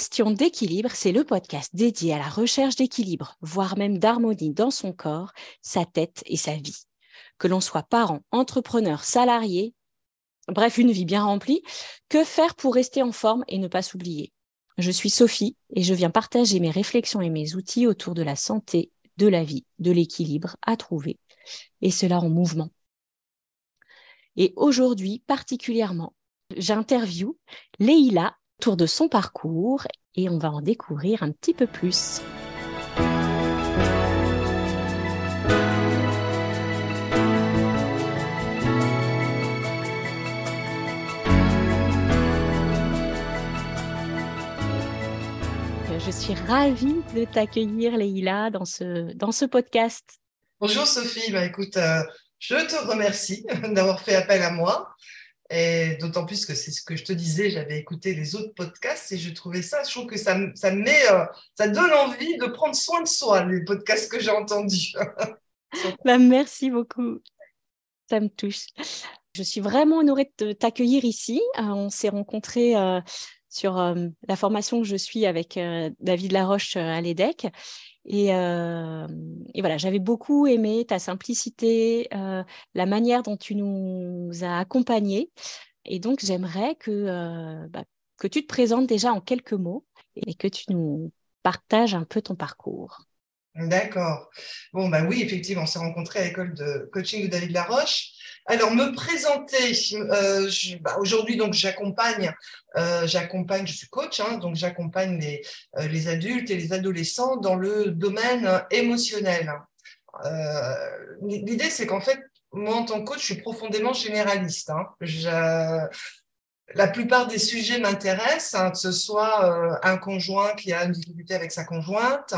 Question d'équilibre, c'est le podcast dédié à la recherche d'équilibre, voire même d'harmonie dans son corps, sa tête et sa vie. Que l'on soit parent, entrepreneur, salarié, bref, une vie bien remplie, que faire pour rester en forme et ne pas s'oublier? Je suis Sophie et je viens partager mes réflexions et mes outils autour de la santé, de la vie, de l'équilibre à trouver, et cela en mouvement. Et aujourd'hui, particulièrement, j'interview Leïla autour de son parcours et on va en découvrir un petit peu plus. Je suis ravie de t'accueillir, Leïla, dans ce, dans ce podcast. Bonjour Sophie, bah, écoute, euh, je te remercie d'avoir fait appel à moi. Et d'autant plus que c'est ce que je te disais, j'avais écouté les autres podcasts et je trouvais ça, je trouve que ça, ça met, euh, ça donne envie de prendre soin de soi, les podcasts que j'ai entendus. bah, merci beaucoup. Ça me touche. Je suis vraiment honorée de t'accueillir ici. Euh, on s'est rencontrés euh, sur la formation que je suis avec David Laroche à l'EDEC. Et, voilà, j'avais beaucoup aimé ta simplicité, la manière dont tu nous as accompagnés. Et donc, j'aimerais bah, que tu te présentes déjà en quelques mots et que tu nous partages un peu ton parcours. D'accord. Bon, ben oui, effectivement, on s'est rencontrés à l'école de coaching de David Laroche. Alors, me présenter, euh, bah, aujourd'hui, donc, j'accompagne, euh, j'accompagne, je suis coach, hein, donc j'accompagne les, euh, les adultes et les adolescents dans le domaine émotionnel. L'idée, c'est qu'en fait, moi, en tant que coach, je suis profondément généraliste. Hein. la plupart des sujets m'intéressent, hein, que ce soit un conjoint qui a une difficulté avec sa conjointe,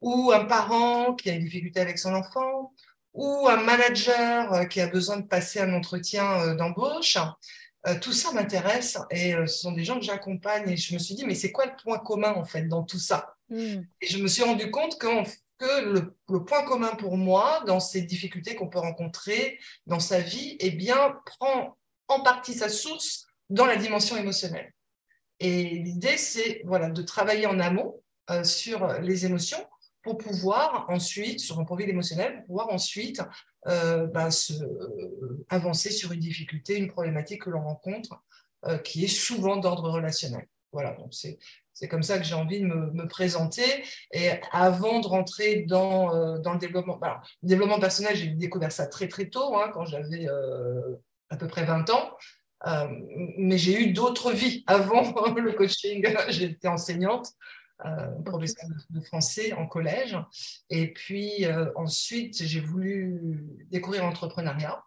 ou un parent qui a une difficulté avec son enfant, ou un manager euh, qui a besoin de passer un entretien euh, d'embauche. Euh, tout ça m'intéresse et ce sont des gens que j'accompagne et je me suis dit, mais c'est quoi le point commun en fait dans tout ça? Hmm. Et je me suis rendu compte que, que le, le, point commun pour moi dans ces difficultés qu'on peut rencontrer dans sa vie, eh bien, prend en partie sa source dans la dimension émotionnelle. Et l'idée, c'est voilà, de travailler en amont sur les émotions pour pouvoir ensuite, sur un profil émotionnel, pour pouvoir ensuite euh, bah, se, euh, avancer sur une difficulté, une problématique que l'on rencontre, euh, qui est souvent d'ordre relationnel. Voilà, donc c'est comme ça que j'ai envie de me, me, présenter. Et avant de rentrer dans, dans le développement, bah, le développement personnel, j'ai découvert ça très très tôt, hein, quand j'avais à peu près 20 ans. mais j'ai eu d'autres vies avant le coaching. J'étais enseignante, euh, professeur de, français en collège. Et puis euh, ensuite, j'ai voulu découvrir l'entrepreneuriat.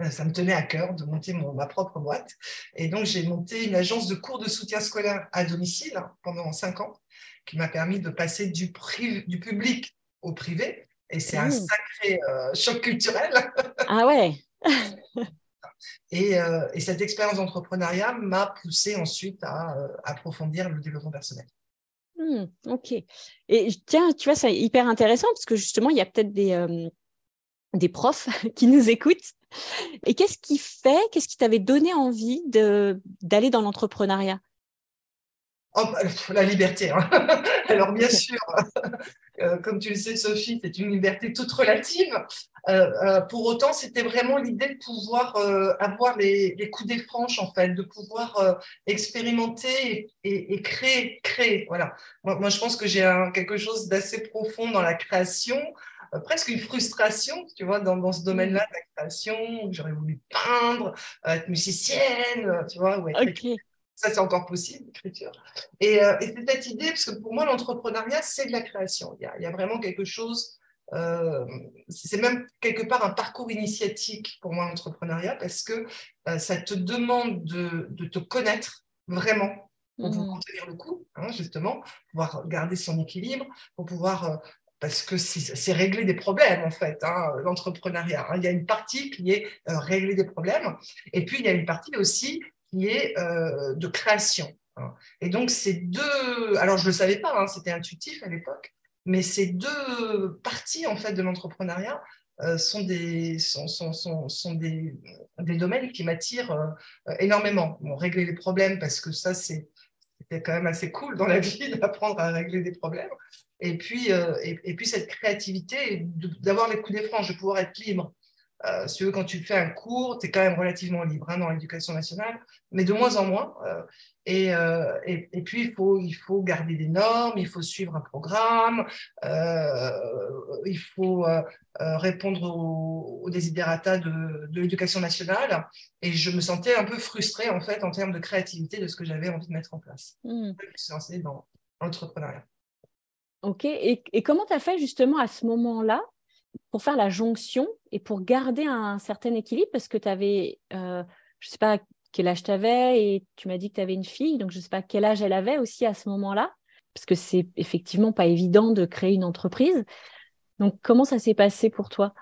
Euh, ça me tenait à cœur de monter mon, ma propre boîte. Et donc, j'ai monté une agence de cours de soutien scolaire à domicile pendant cinq ans, qui m'a permis de passer du, du public au privé. Et c'est un mmh. sacré choc culturel. Ah ouais et, et, cette expérience d'entrepreneuriat m'a poussé ensuite à approfondir le développement personnel. Mmh, ok. Et tiens, tu vois, c'est hyper intéressant parce que justement, il y a peut-être des, des profs qui nous écoutent. Et qu'est-ce qui fait, qu'est-ce qui t'avait donné envie d'aller dans l'entrepreneuriat? Oh, bah, La liberté. Hein. Alors, bien sûr, euh, comme tu le sais, Sophie, c'est une liberté toute relative. Euh, euh, pour autant, c'était vraiment l'idée de pouvoir avoir les, les, coups des franches, en fait, de pouvoir expérimenter et, créer, créer. Voilà. Moi, je pense que j'ai quelque chose d'assez profond dans la création, presque une frustration, tu vois, dans, dans ce domaine-là de la création. J'aurais voulu peindre, être musicienne, tu vois, ou être ça, c'est encore possible, l'écriture. Et, euh, et c'est cette idée, parce que pour moi, l'entrepreneuriat, c'est de la création. Il y a, il y a vraiment quelque chose, euh, c'est même quelque part un parcours initiatique pour moi, l'entrepreneuriat, parce que euh, ça te demande de, de, te connaître vraiment pour pouvoir mmh. tenir le coup, hein, justement, pouvoir garder son équilibre, pour pouvoir parce que c'est régler des problèmes en fait, hein, l'entrepreneuriat. Hein. Il y a une partie qui est euh, régler des problèmes, et puis il y a une partie aussi euh, de création. Hein. Et donc, ces deux, alors je ne le savais pas, hein, c'était intuitif à l'époque, mais ces deux parties en fait de l'entrepreneuriat euh, sont, des, sont, sont, sont, des, des, domaines qui m'attirent euh, énormément. Régler les problèmes, parce que ça, c'est c'était quand même assez cool dans la vie d'apprendre à régler des problèmes. Et puis, et, puis cette créativité, d'avoir les coups des franges, de pouvoir être libre. Euh, si quand tu fais un cours, tu es quand même relativement libre hein, dans l'éducation nationale, mais de moins en moins. Euh, euh, et, et, puis, il faut, il faut garder des normes, il faut suivre un programme, il faut répondre aux, aux desiderata de, de l'éducation nationale. Et je me sentais un peu frustrée, en fait, en termes de créativité de ce que j'avais envie de mettre en place. Mmh. Je suis lancée dans l'entrepreneuriat. Ok. Et, et comment tu as fait justement à ce moment-là pour faire la jonction et pour garder un certain équilibre Parce que tu avais, euh, je ne sais pas quel âge tu avais et tu m'as dit que tu avais une fille, donc je ne sais pas quel âge elle avait aussi à ce moment-là, parce que c'est effectivement pas évident de créer une entreprise. Donc comment ça s'est passé pour toi?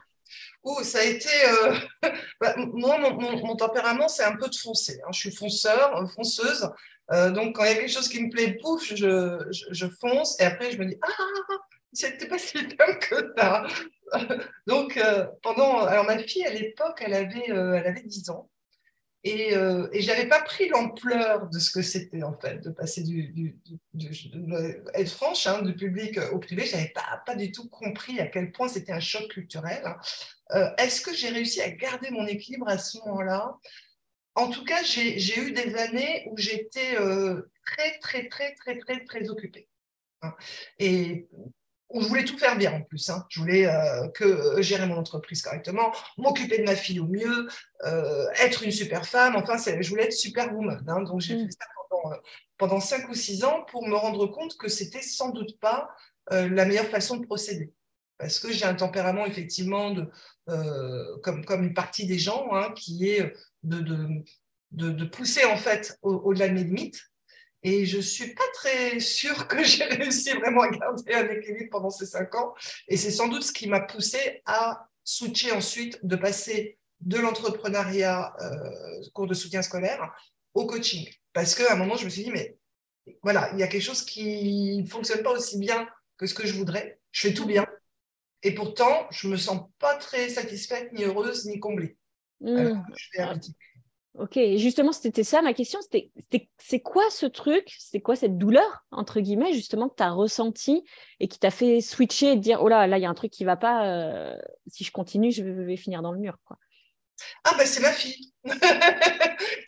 Oh, ça a été. Euh, bah, moi, mon, tempérament, c'est un peu de foncer. Hein. Je suis fonceur, euh, fonceuse. donc, quand il y a quelque chose qui me plaît, pouf, je, je, fonce. Et après, je me dis Ah, c'était pas si bien que ça. Donc, euh, pendant. Alors, ma fille, à l'époque, elle, avait, euh, elle avait 10 ans. Et, euh, et je n'avais pas pris l'ampleur de ce que c'était, en fait, de passer du. du, être franche, hein, du public au privé. Je n'avais pas, pas du tout compris à quel point c'était un choc culturel. Est-ce que j'ai réussi à garder mon équilibre à ce moment-là? En tout cas, j'ai eu des années où j'étais très, très, très, très, très, très occupée. Hein. Et je voulait tout faire bien en plus. Hein. Je voulais euh, que euh, gérer mon entreprise correctement, m'occuper de ma fille au mieux, euh, être une super femme. Enfin, je voulais être super woman. Hein. Donc, j'ai mm. fait ça pendant, pendant cinq ou six ans pour me rendre compte que c'était sans doute pas la meilleure façon de procéder. Parce que j'ai un tempérament, effectivement, de, comme, comme une partie des gens, hein, qui est de, de, de, pousser en fait au-delà de mes limites et je ne suis pas très sûre que j'ai réussi vraiment à garder un équilibre pendant ces cinq ans. Et c'est sans doute ce qui m'a poussé à switcher ensuite, de passer de l'entrepreneuriat, euh, cours de soutien scolaire, au coaching. Parce qu'à un moment, je me suis dit, mais voilà, il y a quelque chose qui ne fonctionne pas aussi bien que ce que je voudrais. Je fais tout bien. Et pourtant, je ne me sens pas très satisfaite, ni heureuse, ni comblée. Mmh. je fais un petit Ok, justement, c'était ça ma question. C'était, c'est quoi ce truc? C'est quoi cette douleur, entre guillemets, justement, que tu as ressenti et qui t'a fait switcher et te dire Oh là, là, il y a un truc qui va pas. Euh, si je continue, je vais, finir dans le mur. Quoi? Ah, ben c'est ma fille.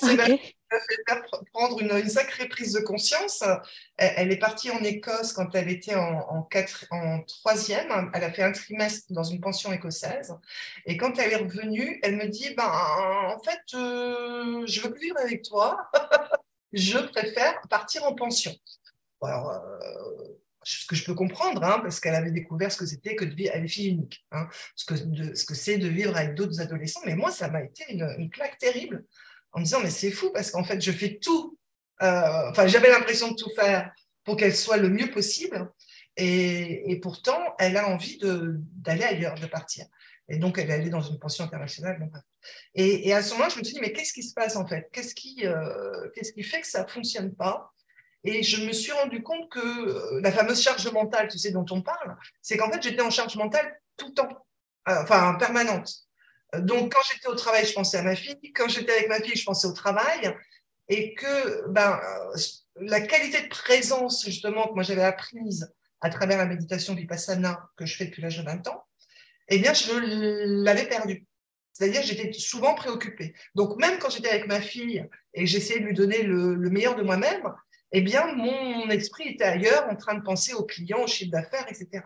c'est ma fille m'a fait prendre une, sacrée prise de conscience. Elle, est partie en Écosse quand elle était en, troisième. Elle a fait un trimestre dans une pension écossaise. Et quand elle est revenue, elle me dit ben, En fait, euh, je veux plus vivre avec toi. je préfère partir en pension. Alors, euh, ce que je peux comprendre, hein, parce qu'elle avait découvert ce que c'était que de vivre avec fille unique, hein, ce que ce que c'est de vivre avec d'autres adolescents. Mais moi, ça m'a été une, claque terrible en me disant, mais c'est fou parce qu'en fait, je fais tout. Euh, enfin, j'avais l'impression de tout faire pour qu'elle soit le mieux possible. Et, pourtant, elle a envie d'aller ailleurs, de partir. Et donc, elle est allée dans une pension internationale. et, à ce moment-là, je me suis dit, mais qu'est-ce qui se passe en fait? Qu'est-ce qui, euh, qu'est-ce qui fait que ça ne fonctionne pas? Et je me suis rendu compte que euh, la fameuse charge mentale, tu sais, dont on parle, c'est qu'en fait, j'étais en charge mentale tout le temps, enfin, permanente. Donc, quand j'étais au travail, je pensais à ma fille. Quand j'étais avec ma fille, je pensais au travail. Et que ben, la qualité de présence, justement, que moi j'avais apprise à travers la méditation vipassana que je fais depuis l'âge de 20 ans, eh bien, je l'avais perdue. C'est-à-dire j'étais souvent préoccupée. Donc, même quand j'étais avec ma fille et j'essayais de lui donner le, le meilleur de moi-même, eh bien, mon esprit était ailleurs, en train de penser aux clients, au chiffre d'affaires, etc.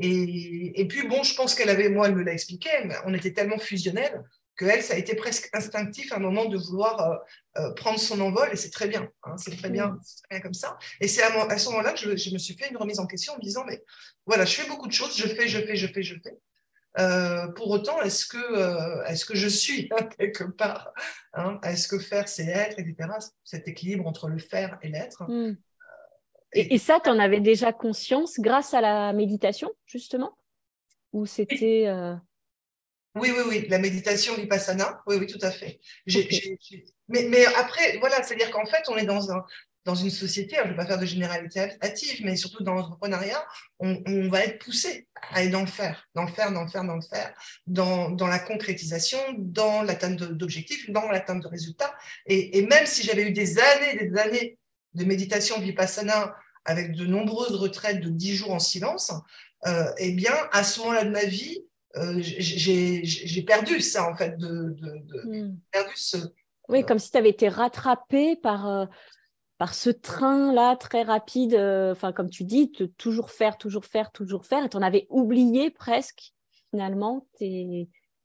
Et, puis, bon, je pense qu'elle avait, moi, elle me l'a expliqué, mais on était tellement fusionnels qu'elle, ça a été presque instinctif à un moment de vouloir euh, euh, prendre son envol, et c'est très bien, hein, c'est très bien, très bien comme ça. Et c'est à, ce moment-là que je, me suis fait une remise en question en me disant, mais voilà, je fais beaucoup de choses, je fais, je fais, je fais, je fais. Euh, pour autant, est-ce que, est-ce que je suis quelque part hein Est-ce que faire, c'est être, etc. Cet équilibre entre le faire et l'être? Hmm. Et, ça, tu en avais déjà conscience grâce à la méditation, justement? Ou c'était. Euh, oui, oui, oui, la méditation vipassana, oui, oui, tout à fait. Mais, mais, après, voilà, c'est-à-dire qu'en fait, on est dans, un, dans une société, je ne vais pas faire de généralité hâtive, mais surtout dans l'entrepreneuriat, on, on, va être poussé à aller dans le faire, dans le faire, dans le faire, dans le faire, dans, dans la concrétisation, dans l'atteinte d'objectifs, dans l'atteinte de résultats. Et, et, même si j'avais eu des années, des années de méditation vipassana avec de nombreuses retraites de 10 jours en silence, euh, eh bien, à ce moment-là de ma vie, euh, j'ai perdu ça, en fait, de, hmm. perdu ce... Oui, comme si tu avais été rattrapé par, euh, par ce train-là très rapide, enfin, comme tu dis, de toujours faire, toujours faire, toujours faire, et tu en avais oublié presque, finalement.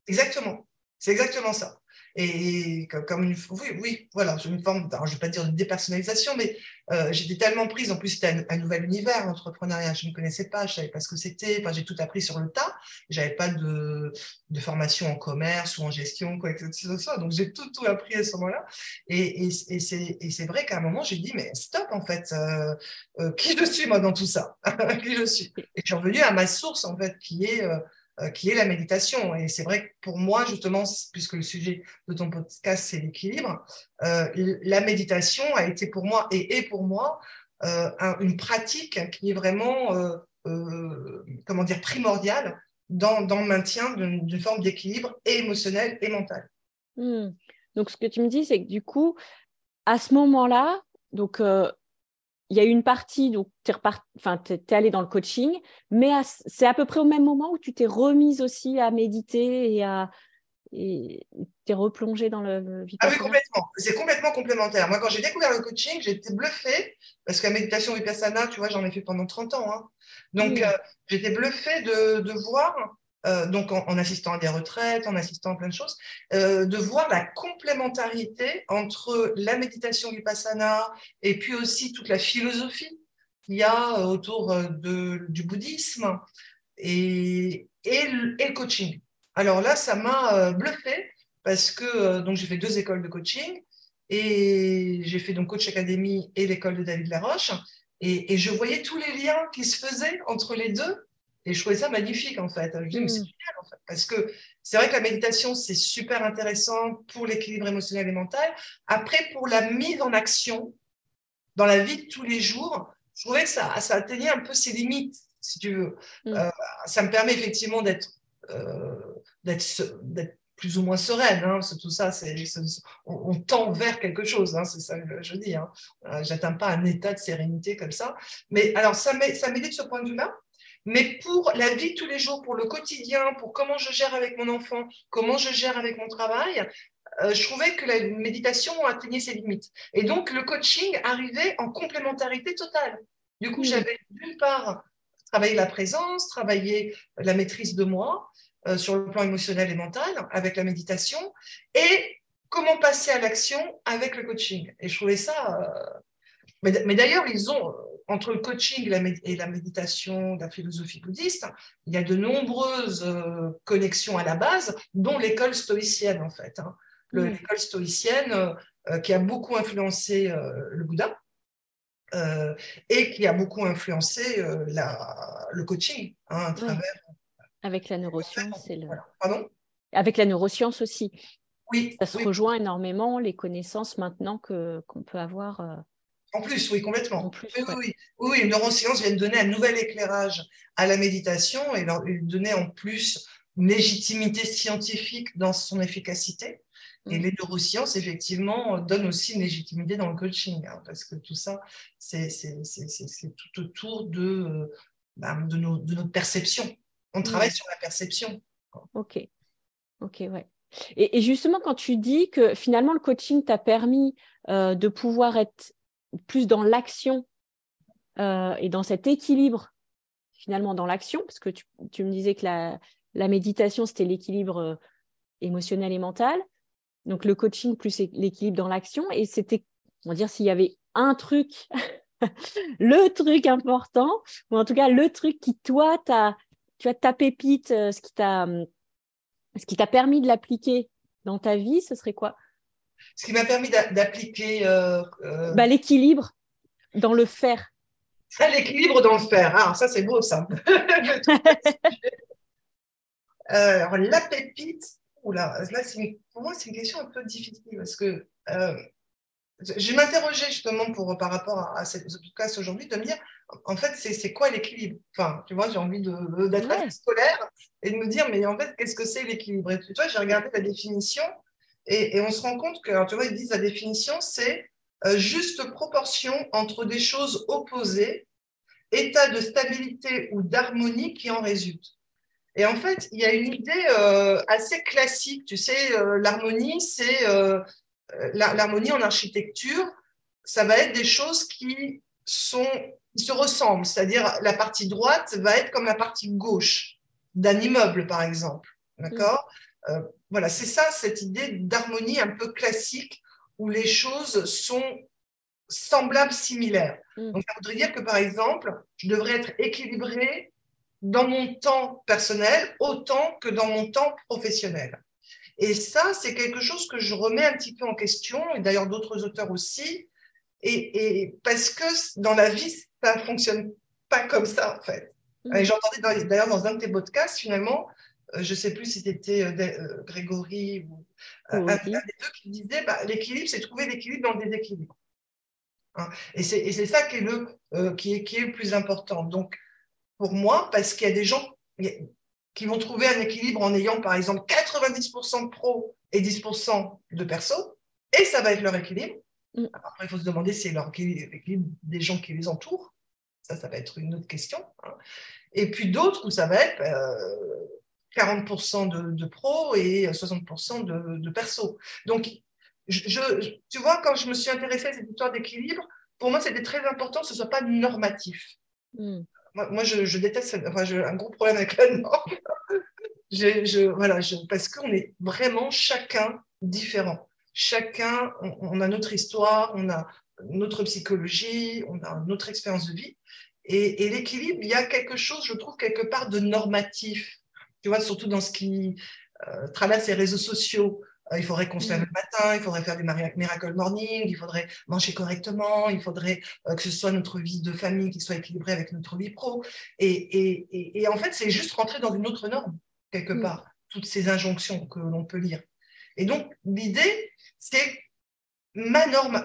Exactement, c'est exactement ça. Et comme une, oui, oui, voilà, une forme, je ne vais pas dire de dépersonnalisation, mais euh, j'étais tellement prise. En plus, c'était un, nouvel univers, l'entrepreneuriat. Je ne connaissais pas, je ne savais pas ce que c'était. J'ai tout appris sur le tas. Je n'avais pas de, formation en commerce ou en gestion, quoi, etc. Donc, j'ai tout, tout appris à ce moment-là. Et, c'est vrai qu'à un moment, j'ai dit, mais stop, en fait, euh, euh, qui je suis, moi, dans tout ça? Qui je suis? Et je suis revenue à ma source, en fait, qui est qui est la méditation. Et c'est vrai que pour moi, justement, puisque le sujet de ton podcast, c'est l'équilibre, euh, la méditation a été pour moi et est pour moi euh, une pratique qui est vraiment, comment dire, primordiale dans, dans le maintien d'une forme d'équilibre émotionnel et mental. Hmm. Donc, ce que tu me dis, c'est que du coup, à ce moment-là, donc il y a eu une partie, donc tu es, enfin, es, allé dans le coaching, mais c'est à peu près au même moment où tu t'es remise aussi à méditer et à et t'es replongé dans le, Ah oui, complètement. C'est complètement complémentaire. Moi, quand j'ai découvert le coaching, j'étais bluffée parce que la méditation vipassana, tu vois, j'en ai fait pendant 30 ans. Hein. Donc, euh, j'étais bluffée de, de voir euh, donc en, assistant à des retraites, en assistant à plein de choses, euh, de voir la complémentarité entre la méditation vipassana et puis aussi toute la philosophie qu'il y a autour euh, de, du bouddhisme et, le, coaching. Alors là, ça m'a bluffé parce que donc j'ai fait deux écoles de coaching et j'ai fait donc Coach Academy et l'école de David Laroche et je voyais tous les liens qui se faisaient entre les deux et je trouvais ça magnifique, en fait. Je dis, mais c'est mm. génial, en fait. Parce que c'est vrai que la méditation, c'est super intéressant pour l'équilibre émotionnel et mental. Après, pour la mise en action dans la vie de tous les jours, je trouvais que ça, ça atteignait un peu ses limites, si tu veux. Mm. Euh, ça me permet effectivement d'être euh, d'être plus ou moins sereine. Hein, tout ça, c'est, on, tend vers quelque chose, hein, c'est ça que je dis. Hein. Euh, j'atteins pas un état de sérénité comme ça. Mais alors, ça m'aide de ce point de vue-là. Mais pour la vie de tous les jours, pour le quotidien, pour comment je gère avec mon enfant, comment je gère avec mon travail, euh, je trouvais que la méditation atteignait ses limites. Et donc, le coaching arrivait en complémentarité totale. Du coup, j'avais d'une part travaillé la présence, travaillé la maîtrise de moi euh, sur le plan émotionnel et mental avec la méditation, et comment passer à l'action avec le coaching. Et je trouvais ça... Euh, mais d'ailleurs, ils ont entre le coaching et la méditation la philosophie bouddhiste, il y a de nombreuses euh, connexions à la base, dont l'école stoïcienne en fait. Hein. Mm. L'école stoïcienne euh, euh, qui a beaucoup influencé le Bouddha et qui a beaucoup influencé le coaching hein, à travers. Avec la neuroscience. Le... Pardon? Avec la neuroscience aussi. Oui. Ça se rejoint énormément, les connaissances maintenant qu'on peut avoir en plus, oui, complètement. oui, oui, oui, les neurosciences viennent donner un nouvel éclairage à la méditation et leur donner en plus une légitimité scientifique dans son efficacité. Et mm. les neurosciences, effectivement, donnent aussi une légitimité dans le coaching, hein, parce que tout ça, c'est tout autour de, bah, de, notre perception. On travaille mm. sur la perception. Ok, ok, ouais. Et, justement, quand tu dis que finalement, le coaching t'a permis euh, de pouvoir être plus dans l'action euh, et dans cet équilibre finalement dans l'action, parce que tu, me disais que la, méditation, c'était l'équilibre euh, émotionnel et mental. Donc le coaching plus l'équilibre dans l'action. Et c'était, on va dire, s'il y avait un truc, le truc important, ou en tout cas le truc qui, toi, tu as ta pépite, euh, ce qui t'a permis de l'appliquer dans ta vie, ce serait quoi? Ce qui m'a permis d'appliquer. Euh, euh, bah, l'équilibre dans le faire. L'équilibre dans le faire. Ah, ça, c'est beau, ça. Euh, alors, la pépite, oula, là, pour moi, c'est une question un peu difficile parce que je m'interrogeais justement pour, par rapport à, cette podcast aujourd'hui de me dire, en fait, c'est quoi l'équilibre? Enfin, tu vois, j'ai envie d'être assez scolaire et de me dire, mais en fait, qu'est-ce que c'est l'équilibre? Tu vois, j'ai regardé la définition et, on se rend compte que, tu vois, ils disent la définition, c'est euh, juste proportion entre des choses opposées, état de stabilité ou d'harmonie qui en résulte. Et en fait, il y a une idée euh, assez classique. Tu sais, euh, l'harmonie, c'est l'harmonie en architecture, ça va être des choses qui sont qui se ressemblent, c'est-à-dire la partie droite va être comme la partie gauche d'un immeuble, par exemple. D'accord? Voilà, c'est ça, cette idée d'harmonie un peu classique où les choses sont semblables, similaires. Mm. Donc, ça voudrait dire que, par exemple, je devrais être équilibré dans mon temps personnel autant que dans mon temps professionnel. Et ça, c'est quelque chose que je remets un petit peu en question, et d'ailleurs d'autres auteurs aussi, et, parce que dans la vie, ça ne fonctionne pas comme ça, en fait. Mm. J'entendais d'ailleurs dans un de tes podcasts, finalement, euh, je ne sais plus si c'était euh, euh, Grégory ou un, des deux qui disait bah, l'équilibre, c'est trouver l'équilibre dans le déséquilibre. Hein. Et c'est ça qui est, le, qui, est, qui est le plus important. Donc, pour moi, parce qu'il y a des gens qui vont trouver un équilibre en ayant, par exemple, 90% de pro et 10% de perso, et ça va être leur équilibre. Mm. Après, il faut se demander si c'est l'équilibre des gens qui les entourent. Ça, ça va être une autre question. Hein. Et puis d'autres où ça va être 40% de, de, pro et 60% de, de, perso. Donc, je, tu vois, quand je me suis intéressée à cette histoire d'équilibre, pour moi, c'était très important que ce ne soit pas normatif. Hmm. Moi, je, déteste, enfin, j'ai un gros problème avec la norme. je, voilà, parce qu'on est vraiment chacun différent. Chacun, on, a notre histoire, on a notre psychologie, on a notre expérience de vie. Et, et l'équilibre, il y a quelque chose, je trouve, quelque part de normatif tu vois, surtout dans ce qui euh, traverse les réseaux sociaux. Euh, il faudrait qu'on se lève le matin, il faudrait faire des miracle morning, il faudrait manger correctement, il faudrait euh, que ce soit notre vie de famille qui soit équilibrée avec notre vie pro. Et, en fait, c'est juste rentrer dans une autre norme, quelque mm. part, toutes ces injonctions que l'on peut lire. Et donc, l'idée, c'est ma norme,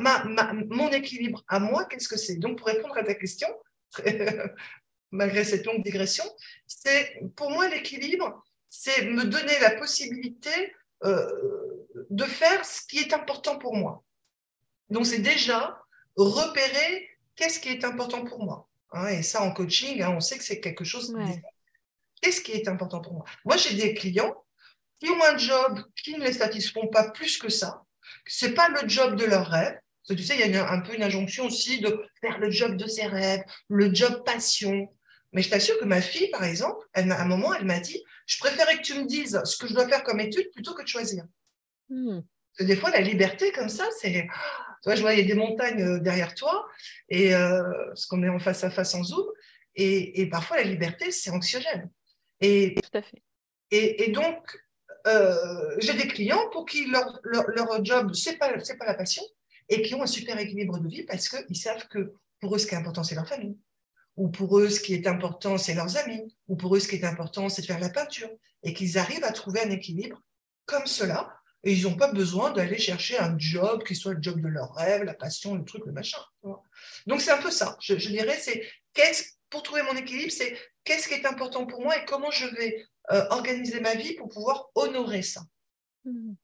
mon équilibre à moi, qu'est-ce que c'est? Donc, pour répondre à ta question, malgré cette longue digression, c'est pour moi l'équilibre, c'est me donner la possibilité euh, de faire ce qui est important pour moi. Donc c'est déjà repérer qu'est-ce qui est important pour moi. Hein, et ça en coaching, hein, on sait que c'est quelque chose. Qu'est-ce qui est important pour moi? Moi j'ai des clients qui ont un job qui ne les satisfont pas plus que ça. C'est pas le job de leur rêve. tu sais, il y a un peu une injonction aussi de faire le job de ses rêves, le job passion, mais je t'assure que ma fille, par exemple, elle, à un moment, elle m'a dit Je préférais que tu me dises ce que je dois faire comme étude plutôt que de choisir. Hmm. des fois, la liberté comme ça, c'est. Tu vois, je vois, il y a des montagnes euh, derrière toi, et, euh, parce qu'on est en face à face en Zoom, et, parfois, la liberté, c'est anxiogène. Et, Tout à fait. Et, donc, euh, j'ai des clients pour qui leur, leur, job, ce n'est pas, pas la passion, et qui ont un super équilibre de vie parce qu'ils savent que pour eux, ce qui est important, c'est leur famille ou pour eux, ce qui est important, c'est leurs amis, ou pour eux, ce qui est important, c'est de faire la peinture, et qu'ils arrivent à trouver un équilibre comme cela, et ils n'ont pas besoin d'aller chercher un job qui soit le job de leur rêve, la passion, le truc, le machin. Donc c'est un peu ça. Je, dirais, c'est qu'est-ce pour trouver mon équilibre, c'est qu'est-ce qui est important pour moi et comment je vais euh, organiser ma vie pour pouvoir honorer ça. Mmh.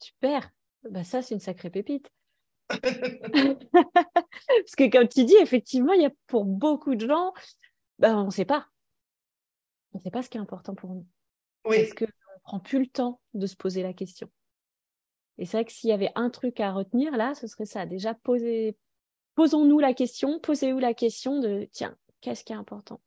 Super. Bah ça, c'est une sacrée pépite. Parce que comme tu dis, effectivement, il y a pour beaucoup de gens, ben, on ne sait pas. On ne sait pas ce qui est important pour nous. Oui. Parce qu'on ne prend plus le temps de se poser la question. Et c'est vrai que s'il y avait un truc à retenir là, ce serait ça. Déjà, poser... posons-nous la question, posez-vous la question de, tiens, qu'est-ce qui est important?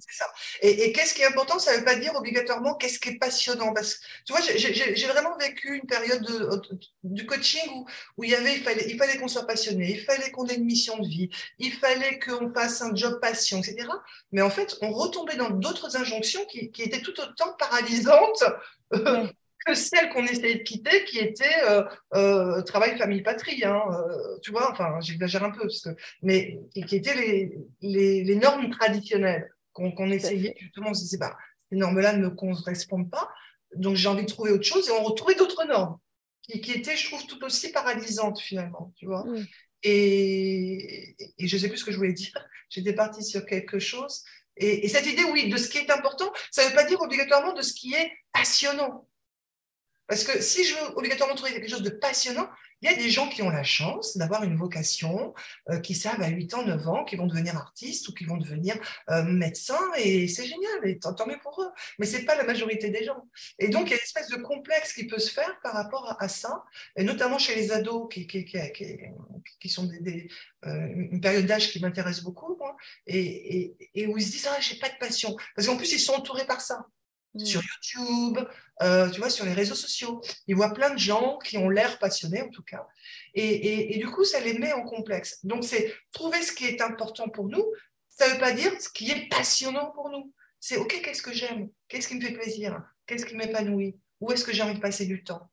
C'est ça. Et, qu'est-ce qui est important, ça ne veut pas dire obligatoirement qu'est-ce qui est passionnant. Parce que, tu vois, j'ai vraiment vécu une période de, du coaching où, où il, y avait, il fallait, il fallait qu'on soit passionné, il fallait qu'on ait une mission de vie, il fallait qu'on fasse un job passion, etc. Mais en fait, on retombait dans d'autres injonctions qui, qui, étaient tout autant paralysantes. Euh, que celles qu'on essayait de quitter, qui étaient euh, euh, travail, famille, patrie. Hein, tu vois, enfin, j'exagère un peu, parce que, mais qui, étaient les, les, les normes traditionnelles qu'on essayait justement, ces normes-là ne correspondent pas. Donc j'ai envie de trouver autre chose et on retrouvait d'autres normes qui, étaient, je trouve, tout aussi paralysantes finalement, tu vois. Mm. Et, je ne sais plus ce que je voulais dire. J'étais partie sur quelque chose. Et, cette idée, oui, de ce qui est important, ça ne veut pas dire obligatoirement de ce qui est passionnant. Parce que si je veux obligatoirement trouver quelque chose de passionnant, il y a des gens qui ont la chance d'avoir une vocation, euh, qui savent à 8 ans, 9 ans, qui vont devenir artistes ou qui vont devenir euh, médecins, et c'est génial, et tant, mieux pour eux. Mais ce n'est pas la majorité des gens. Et donc, il y a une espèce de complexe qui peut se faire par rapport à, ça, et notamment chez les ados, qui, sont euh, une période d'âge qui m'intéresse beaucoup, et, et, où ils se disent, ah, j'ai pas de passion. Parce qu'en plus, ils sont entourés par ça. Mm. sur YouTube, euh, tu vois, sur les réseaux sociaux. Ils voient plein de gens qui ont l'air passionnés, en tout cas. Et, du coup, ça les met en complexe. Donc, c'est trouver ce qui est important pour nous. Ça ne veut pas dire ce qui est passionnant pour nous. C'est OK, qu'est-ce que j'aime? Qu'est-ce qui me fait plaisir? Qu'est-ce qui m'épanouit? Où est-ce que j'ai envie de passer du temps?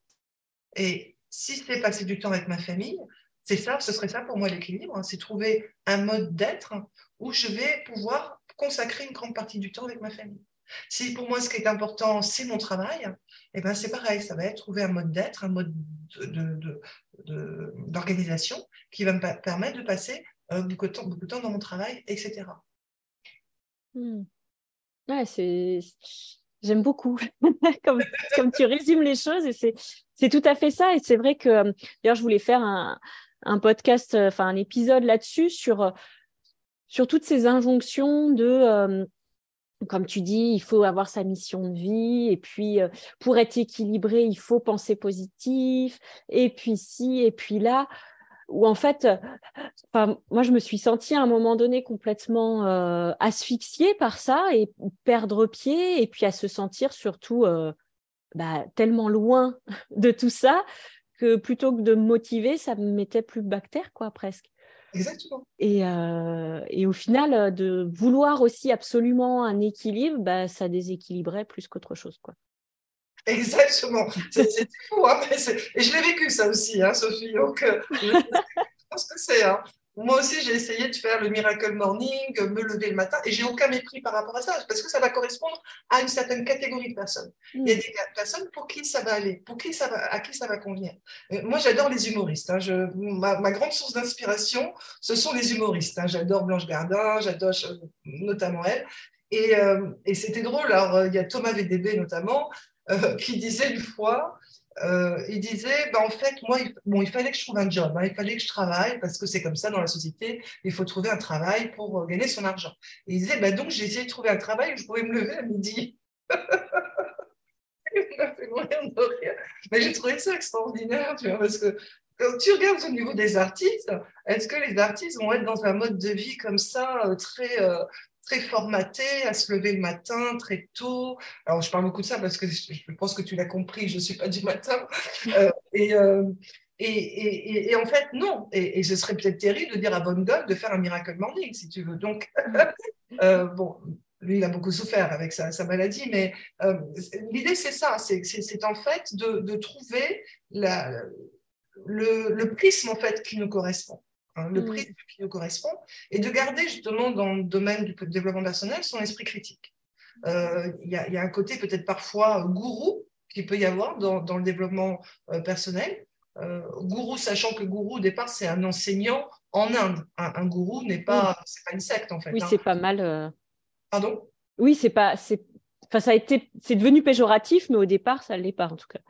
Et si c'est passer du temps avec ma famille, c'est ça, ce serait ça pour moi l'équilibre. Hein. c'est trouver un mode d'être où je vais pouvoir consacrer une grande partie du temps avec ma famille. Si pour moi, ce qui est important, c'est mon travail, eh ben, c'est pareil, ça va être trouver un mode d'être, un mode d'organisation de, de, qui va me permettre de passer euh, beaucoup, de temps, beaucoup, de temps, dans mon travail, etc. Hmm. Ouais, c'est... J'aime beaucoup comme, comme, tu résumes les choses et c'est, tout à fait ça. Et c'est vrai que, euh, d'ailleurs, je voulais faire un, un podcast, euh, enfin un épisode là-dessus sur, sur toutes ces injonctions de comme tu dis, il faut avoir sa mission de vie, et puis euh, pour être équilibré, il faut penser positif, et puis ci, et puis là, où en fait, euh, moi je me suis sentie à un moment donné complètement euh, asphyxiée par ça, et perdre pied, et puis à se sentir surtout bah, tellement loin de tout ça, que plutôt que de me motiver, ça me mettait plus bactère, quoi, presque. Exactement. Et, euh, et, au final, euh, de vouloir aussi absolument un équilibre, bah, ça déséquilibrait plus qu'autre chose. Quoi. Exactement. C'est fou. Hein, et je l'ai vécu ça aussi, hein, Sophie. Donc, euh, je pense que c'est. Hein. Moi aussi, j'ai essayé de faire le Miracle Morning, me lever le matin, et j'ai aucun mépris par rapport à ça, parce que ça va correspondre à une certaine catégorie de personnes. Il y a mm. des personnes pour qui ça va aller, pour qui ça va, à qui ça va convenir. moi, j'adore les humoristes. Hein. Je, ma, grande source d'inspiration, ce sont les humoristes. Hein. J'adore Blanche Gardin, j'adore notamment elle. Et, euh, et c'était drôle. Alors, il y a Thomas VDB notamment, euh, qui disait une fois euh, il disait, bah, en fait, moi, il, bon, il fallait que je trouve un job, hein, il fallait que je travaille, parce que c'est comme ça dans la société, il faut trouver un travail pour euh, gagner son argent. Et il disait, bah, donc j'ai essayé de trouver un travail où je pouvais me lever à midi. Mais j'ai trouvé ça extraordinaire, parce que quand tu regardes au niveau des artistes, est-ce que les artistes vont être dans un mode de vie comme ça, euh, très, très formaté à se lever le matin très tôt. Alors, je parle beaucoup de ça parce que je pense que tu l'as compris, je ne suis pas du matin. Euh, euh, et, et, et, en fait, non. Et, ce serait peut-être terrible de dire à Von Gogh de faire un miracle morning, si tu veux. Donc, euh, bon, lui, il a beaucoup souffert avec sa, sa maladie, mais l'idée, c'est ça. C'est en fait de, de trouver la, le, le prisme en fait qui nous correspond. Hein, le prix qui nous correspond, et de garder justement dans le domaine du développement personnel son esprit critique. Euh, il y, a un côté peut-être parfois gourou qui peut y avoir dans, dans le développement euh, personnel. Euh, gourou, sachant que gourou au départ c'est un enseignant en Inde. Un, gourou n'est pas, c'est pas une secte en fait. Oui, hein. c'est pas mal. Pardon? Oui, c'est pas, enfin ça a été, c'est devenu péjoratif, mais au départ ça l'est pas en tout cas.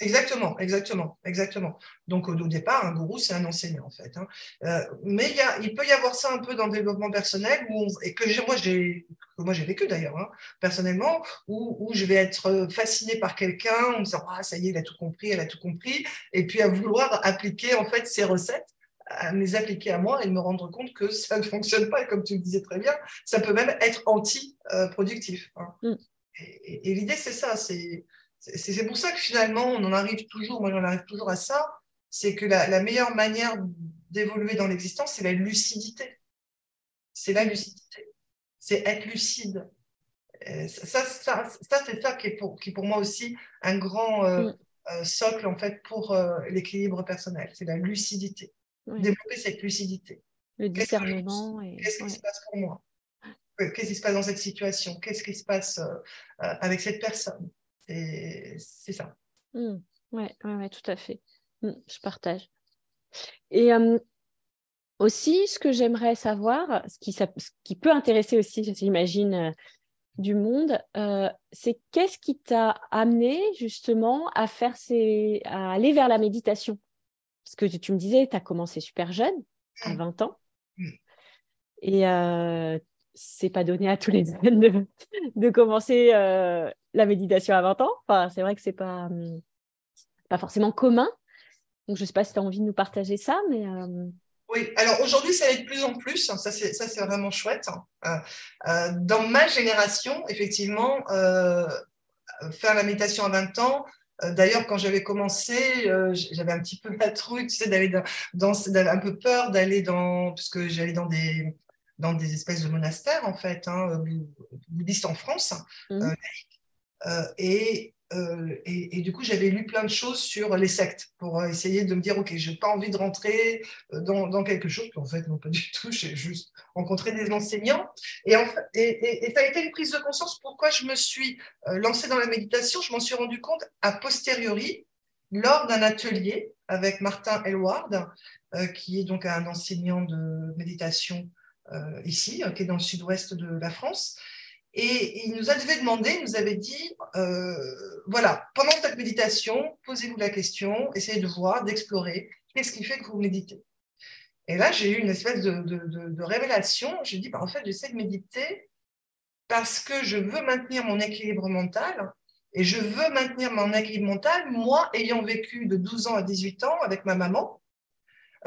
Exactement, exactement, exactement. Donc au, départ, un gourou, c'est un enseignant en fait. Hein. Euh, mais il, y a, il peut y avoir ça un peu dans le développement personnel, où et que moi j'ai moi j'ai vécu d'ailleurs hein, personnellement, où, où, je vais être fasciné par quelqu'un en me disant ah ça y est, il a tout compris, elle a tout compris, et puis à vouloir appliquer en fait ces recettes à me les appliquer à moi et de me rendre compte que ça ne fonctionne pas, et comme tu le disais très bien, ça peut même être anti-productif. Hein. Mm. Et, et l'idée, c'est ça, c'est c'est pour ça que finalement, on en arrive toujours, moi j'en arrive toujours à ça, c'est que la, meilleure manière d'évoluer dans l'existence, c'est la lucidité. C'est la lucidité. C'est être lucide. Ça, ça, ça c'est ça qui est, pour, qui pour moi aussi un grand euh, mm. euh, socle en fait pour euh, l'équilibre personnel. C'est la lucidité. Développer cette lucidité. Le discernement. Qu'est-ce qui se passe pour moi? Qu'est-ce qui se passe dans cette situation? Qu'est-ce qui se passe avec cette personne? C'est ça. Oui, ouais, ouais, tout à fait. Mmh, je partage. Et aussi, ce que j'aimerais savoir, ce qui, ce qui, peut intéresser aussi, j'imagine, du monde, c'est qu'est-ce qui t'a amené justement à faire ces... à aller vers la méditation? Parce que tu me disais, tu as commencé super jeune, à 20 ans. Et c'est pas donné à tous les jeunes de, de commencer la méditation à 20 ans. Enfin, c'est vrai que c'est pas, hum, pas forcément commun. Donc, je sais pas si tu as envie de nous partager ça, mais. Oui, alors aujourd'hui, ça est de plus en plus. Ça, c'est, vraiment chouette. Euh, euh, dans ma génération, effectivement, euh, faire la méditation à 20 ans, D'ailleurs, quand j'avais commencé, j'avais un petit peu la trouille, tu sais, d'aller dans, un peu peur d'aller dans, parce que j'allais dans des, dans des espèces de monastères, en fait, hein, bouddhistes en France, mmh. Et euh, et, du coup, j'avais lu plein de choses sur les sectes pour essayer de me dire, OK, je n'ai pas envie de rentrer euh, dans, quelque chose. en fait, non, pas du tout. J'ai juste rencontré des enseignants. Et, en et, ça a été une prise de conscience pourquoi je me suis euh, lancée dans la méditation? Je m'en suis rendu compte a posteriori lors d'un atelier avec Martin Elward, qui est donc un enseignant de méditation ici, qui est dans le sud-ouest de la France. Et il nous avait demandé, il nous avait dit, euh, voilà, pendant cette méditation, posez-vous la question, essayez de voir, d'explorer, qu'est-ce qui fait que vous méditez Et là, j'ai eu une espèce de, révélation. J'ai dit, bah, en fait, j'essaie de méditer parce que je veux maintenir mon équilibre mental. Et je veux maintenir mon équilibre mental, moi, ayant vécu de 12 ans à 18 ans avec ma maman,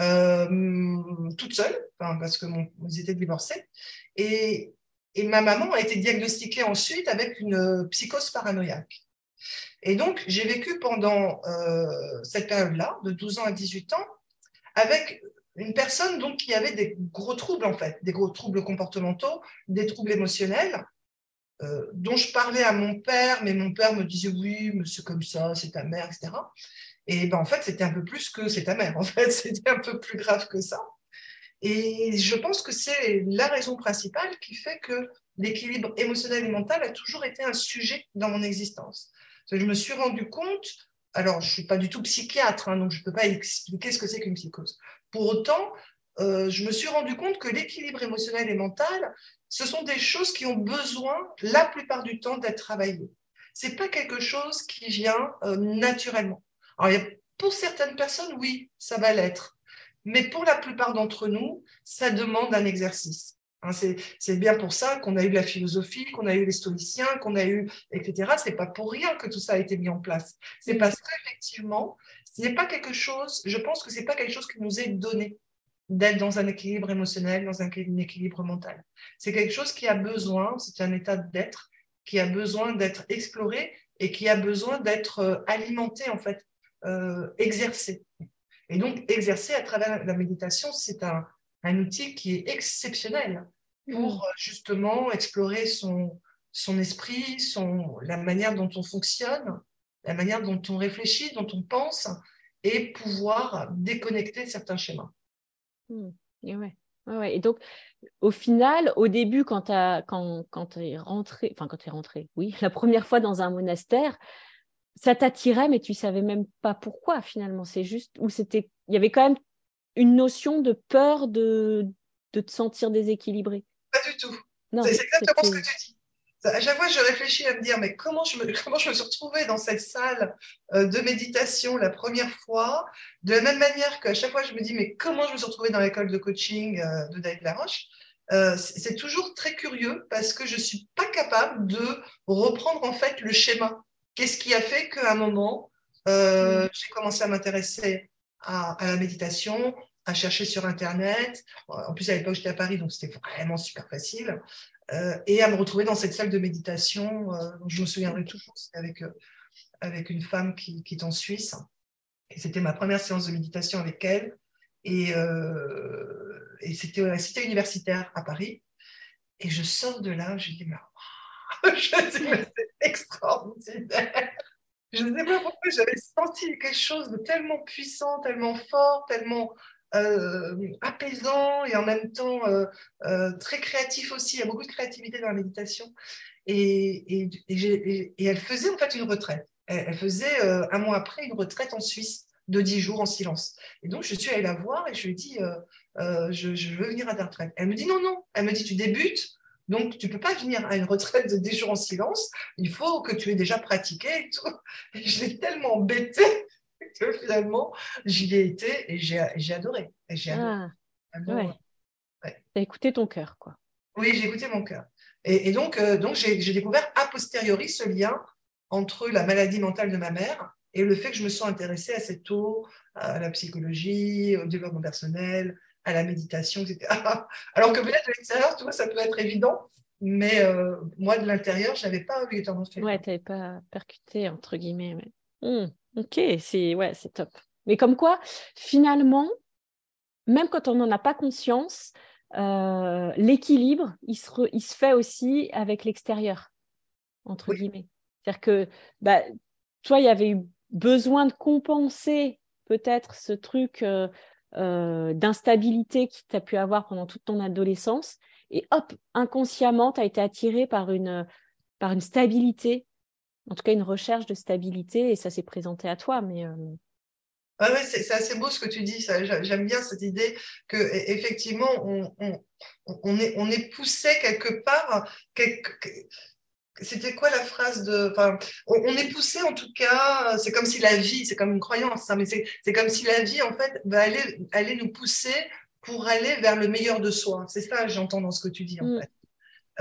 euh, toute seule, parce que étaient divorcés. Et, et ma maman a été diagnostiquée ensuite avec une euh, psychose paranoïaque. Et donc, j'ai vécu pendant euh, cette période-là, de 12 ans à 18 ans, avec une personne donc, qui avait des gros troubles, en fait, des gros troubles comportementaux, des troubles émotionnels, euh, dont je parlais à mon père, mais mon père me disait oui, mais c'est comme ça, c'est ta mère, etc. Et ben, en fait, c'était un peu plus que c'est ta mère, en fait, c'était un peu plus grave que ça. Et je pense que c'est la raison principale qui fait que l'équilibre émotionnel et mental a toujours été un sujet dans mon existence. Je me suis rendu compte, alors je ne suis pas du tout psychiatre, hein, donc je ne peux pas expliquer ce que c'est qu'une psychose. Pour autant, euh, je me suis rendu compte que l'équilibre émotionnel et mental, ce sont des choses qui ont besoin, la plupart du temps, d'être travaillées. Ce n'est pas quelque chose qui vient euh, naturellement. Alors, pour certaines personnes, oui, ça va l'être. Mais pour la plupart d'entre nous, ça demande un exercice. Hein, c'est bien pour ça qu'on a eu la philosophie, qu'on a eu les stoïciens, qu'on a eu, etc. C'est pas pour rien que tout ça a été mis en place. C'est parce qu'effectivement, ce n'est pas quelque chose, je pense que c'est pas quelque chose qui nous est donné d'être dans un équilibre émotionnel, dans un équilibre mental. C'est quelque chose qui a besoin, c'est un état d'être, qui a besoin d'être exploré et qui a besoin d'être euh, alimenté, en fait, euh, exercé. Et donc, exercer à travers la méditation, c'est un, outil qui est exceptionnel pour mm. justement explorer son, son esprit, son, la manière dont on fonctionne, la manière dont on réfléchit, dont on pense, et pouvoir déconnecter certains schémas. Mm. Et, ouais. Ouais, et donc, au final, au début, quand tu quand, quand es rentré, enfin quand tu es rentré, oui, la première fois dans un monastère, ça t'attirait, mais tu savais même pas pourquoi finalement. C'est juste, ou c'était, il y avait quand même une notion de peur de, de te sentir déséquilibré. Pas du tout. C'est exactement ce que tu dis. À chaque fois, je réfléchis à me dire, mais comment je me, comment je me suis retrouvée dans cette salle euh, de méditation la première fois? De la même manière qu'à chaque fois, je me dis, mais comment je me suis retrouvée dans l'école de coaching euh, de David Laroche? Euh, c'est toujours très curieux parce que je ne suis pas capable de reprendre en fait le schéma Qu'est-ce qui a fait qu'à un moment, euh, mm. j'ai commencé à m'intéresser à, la méditation, à chercher sur Internet. En plus, à l'époque, j'étais à Paris, donc c'était vraiment super facile. Euh, et à me retrouver dans cette salle de méditation. Euh, je me souviendrai toujours, c'était avec, avec une femme qui, qui, est en Suisse. Et c'était ma première séance de méditation avec elle. Et, et c'était à la cité universitaire à Paris. Et je sors de là, je dis, mais je dis, mais c'est extraordinaire. Je ne sais pas pourquoi j'avais senti quelque chose de tellement puissant, tellement fort, tellement euh, apaisant et en même temps euh, euh, très créatif aussi. Il y a beaucoup de créativité dans la méditation. Et, elle faisait en fait une retraite. Elle, faisait un mois après une retraite en Suisse de 10 jours en silence. Et donc, je suis allée la voir et je lui ai dit, je, je, veux venir à ta retraite. Elle me dit, non, non. Elle me dit, tu débutes, Donc, tu ne peux pas venir à une retraite de 10 jours en silence. Il faut que tu aies déjà pratiqué et tout. Et je l'ai tellement embêté que finalement, j'y ai été et j'ai adoré. Et j'ai adoré. Ah, as écouté ton cœur, quoi. Oui, j'ai écouté mon cœur. Et, donc, euh, donc j'ai découvert a posteriori ce lien entre la maladie mentale de ma mère et le fait que je me sens intéressée assez tôt à la psychologie, au développement personnel, à la méditation, etc. Alors que peut-être de l'extérieur, tu vois, ça peut être évident, mais euh, moi, de l'intérieur, je n'avais pas obligatoirement fait. Ouais, tu n'avais pas percuté, entre guillemets. Mmh, ok, c'est ouais, top. Mais comme quoi, finalement, même quand on n'en a pas conscience, euh, l'équilibre, il se, il se fait aussi avec l'extérieur, entre guillemets. C'est-à-dire que bah, toi, il y avait eu besoin de compenser peut-être ce truc euh, euh, d'instabilité que tu as pu avoir pendant toute ton adolescence. Et hop, inconsciemment, tu as été attiré par une, par une stabilité, en tout cas une recherche de stabilité, et ça s'est présenté à toi. Mais, euh, c'est assez beau ce que tu dis. J'aime bien cette idée que effectivement on, on, est, on est poussé quelque part. C'était quoi la phrase de. Enfin, on, est poussé en tout cas, c'est comme si la vie, c'est comme une croyance, hein, mais c'est comme si la vie, en fait, va aller, aller nous pousser pour aller vers le meilleur de soi. C'est ça, j'entends dans ce que tu dis, en mm. fait.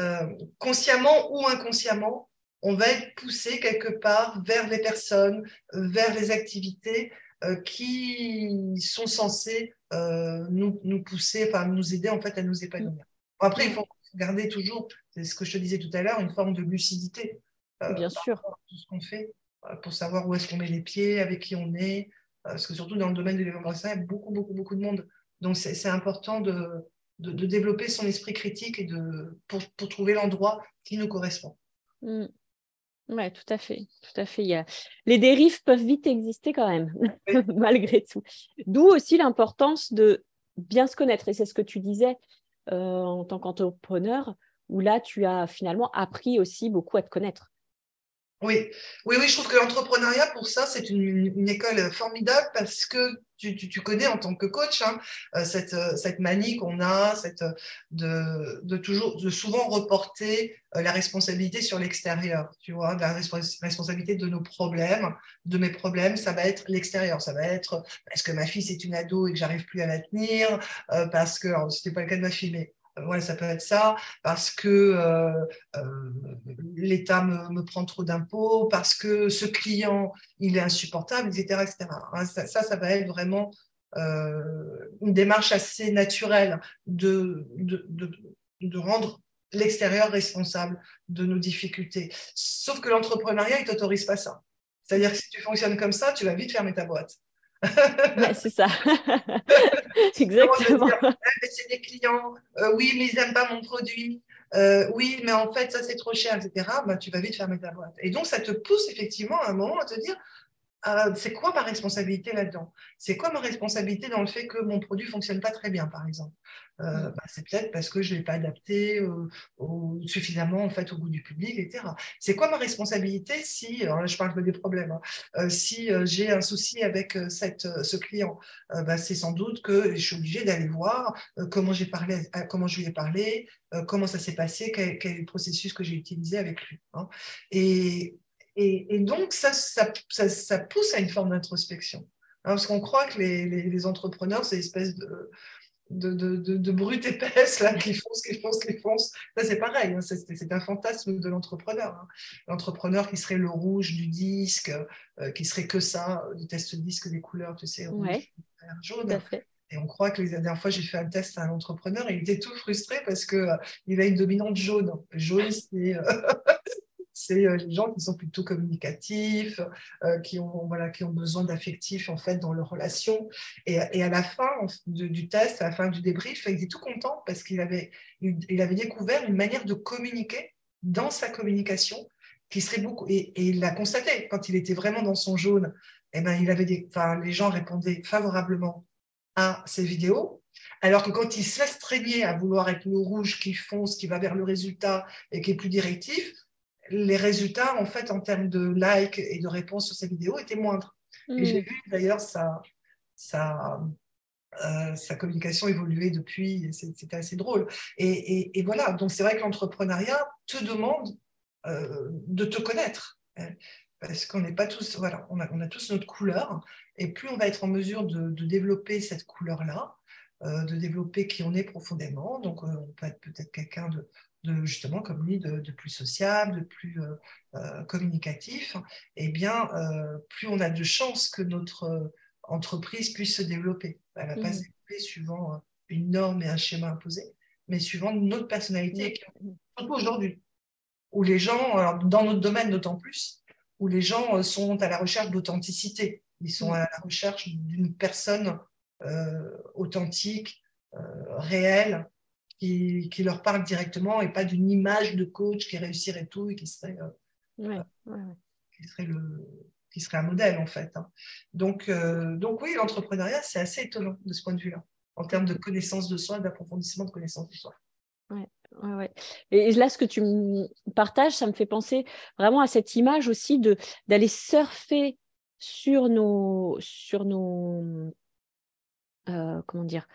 Euh, consciemment ou inconsciemment, on va être poussé quelque part vers les personnes, vers les activités euh, qui sont censées euh, nous, nous, pousser, enfin nous aider en fait à nous épanouir. Après, il faut garder toujours, c'est ce que je te disais tout à l'heure, une forme de lucidité. Euh, Bien sûr. Tout ce qu'on fait, euh, pour savoir où est-ce qu'on met les pieds, avec qui on est. Euh, parce que surtout dans le domaine de développement il y a beaucoup, beaucoup, beaucoup de monde. Donc c'est important de, de, développer son esprit critique et de, pour, pour trouver l'endroit qui nous correspond. Mm. Oui, tout à fait. Tout à fait. Il y a... Les dérives peuvent vite exister quand même, malgré tout. D'où aussi l'importance de bien se connaître. Et c'est ce que tu disais, euh, en tant qu'entrepreneur, où là, tu as finalement appris aussi beaucoup à te connaître. Oui, oui, oui, je trouve que l'entrepreneuriat, pour ça, c'est une, école formidable parce que tu, connais en tant que coach hein, euh, cette, euh, cette manie qu'on a, cette, de, de, toujours, de souvent reporter la responsabilité sur l'extérieur, tu vois, la responsabilité de nos problèmes, de mes problèmes, ça va être l'extérieur, ça va être parce que ma fille c'est une ado et que j'arrive plus à la tenir, parce que, ce n'était pas le cas de ma fille, mais voilà, ça peut être ça, parce que euh, euh, l'État me, prend trop d'impôts, parce que ce client, il est insupportable, etc. etc. Hein, ça, ça, va être vraiment euh, une démarche assez naturelle de, de, de, rendre l'extérieur responsable de nos difficultés. Sauf que l'entrepreneuriat, il ne t'autorise pas ça. C'est-à-dire que si tu fonctionnes comme ça, tu vas vite fermer ta boîte. C'est ça. Exactement. Eh, c'est des clients, euh, oui, mais ils n'aiment pas mon produit. Euh, oui, mais en fait, ça c'est trop cher, etc. Bah, tu vas vite fermer ta boîte. Et donc, ça te pousse effectivement à un moment à te dire euh, c'est quoi ma responsabilité là-dedans? C'est quoi ma responsabilité dans le fait que mon produit fonctionne pas très bien, par exemple? Euh, mm. bah, C'est peut-être parce que je ne l'ai pas adapté euh, suffisamment en fait au goût du public, etc. C'est quoi ma responsabilité si, alors là je parle des problèmes, hein, si j'ai un souci avec cette, ce client? Bah, C'est sans doute que je suis obligée d'aller voir comment j'ai parlé, comment je lui ai parlé, comment ça s'est passé, quel, quel, est le processus que j'ai utilisé avec lui. Hein. Et et, donc, ça, ça, ça, pousse à une forme d'introspection. Hein, parce qu'on croit que les, les, entrepreneurs, c'est une espèce de, de, de, de, brutes épaisses là, qui foncent, qui foncent, qui foncent. Ça, c'est pareil, hein, c'est un fantasme de l'entrepreneur. Hein. L'entrepreneur qui serait le rouge du disque, euh, qui serait que ça, du test disque des couleurs, tu sais, rouge, jaune. Et on croit que la dernière fois, j'ai fait un test à un entrepreneur et il était tout frustré parce qu'il euh, il a une dominante jaune. Jaune, c'est. Euh, c'est euh, les gens qui sont plutôt communicatifs, euh, qui, ont, voilà, qui ont besoin d'affectifs en fait dans leur relation. Et, à la fin du test, à la fin du débrief, il était tout content parce qu'il avait, il, avait découvert une manière de communiquer dans sa communication qui serait beaucoup. Et, il l'a constaté quand il était vraiment dans son jaune. Eh ben, il avait les gens répondaient favorablement à ses vidéos, alors que quand il s'astreignait à vouloir être le rouge qui fonce, qui va vers le résultat et qui est plus directif, les résultats, en fait, en termes de likes et de réponses sur ces vidéos, étaient moindres. Et j'ai vu d'ailleurs sa communication évoluait depuis, c'était assez drôle. Et, et, voilà, donc c'est vrai que l'entrepreneuriat te demande de te connaître. Hein, parce qu'on n'est pas tous, voilà, on a, on a, tous notre couleur, et plus on va être en mesure de, de développer cette couleur-là, euh, de développer qui on est profondément. Donc, euh, on peut être peut-être quelqu'un de, justement comme lui de, plus sociable, de plus euh, communicatif. Et eh bien, plus on a de chances que notre entreprise puisse se développer. Elle ne va pas mmh. se développer suivant une norme et un schéma imposé, mais suivant notre personnalité, mmh. surtout aujourd'hui, où les gens, dans notre domaine d'autant plus, où les gens sont à la recherche d'authenticité. Ils sont mmh. à la recherche d'une personne euh, authentique, euh, réel, qui, qui, leur parle directement et pas d'une image de coach qui réussirait tout et qui serait, euh, Qui serait, le, qui serait un modèle en fait. Hein. Donc, donc oui, l'entrepreneuriat, c'est assez étonnant de ce point de vue-là, en termes de connaissance de soi, d'approfondissement de connaissance de soi. Ouais, ouais, Et là, ce que tu me partages, ça me fait penser vraiment à cette image aussi de d'aller surfer sur nos, sur nos euh, comment dire,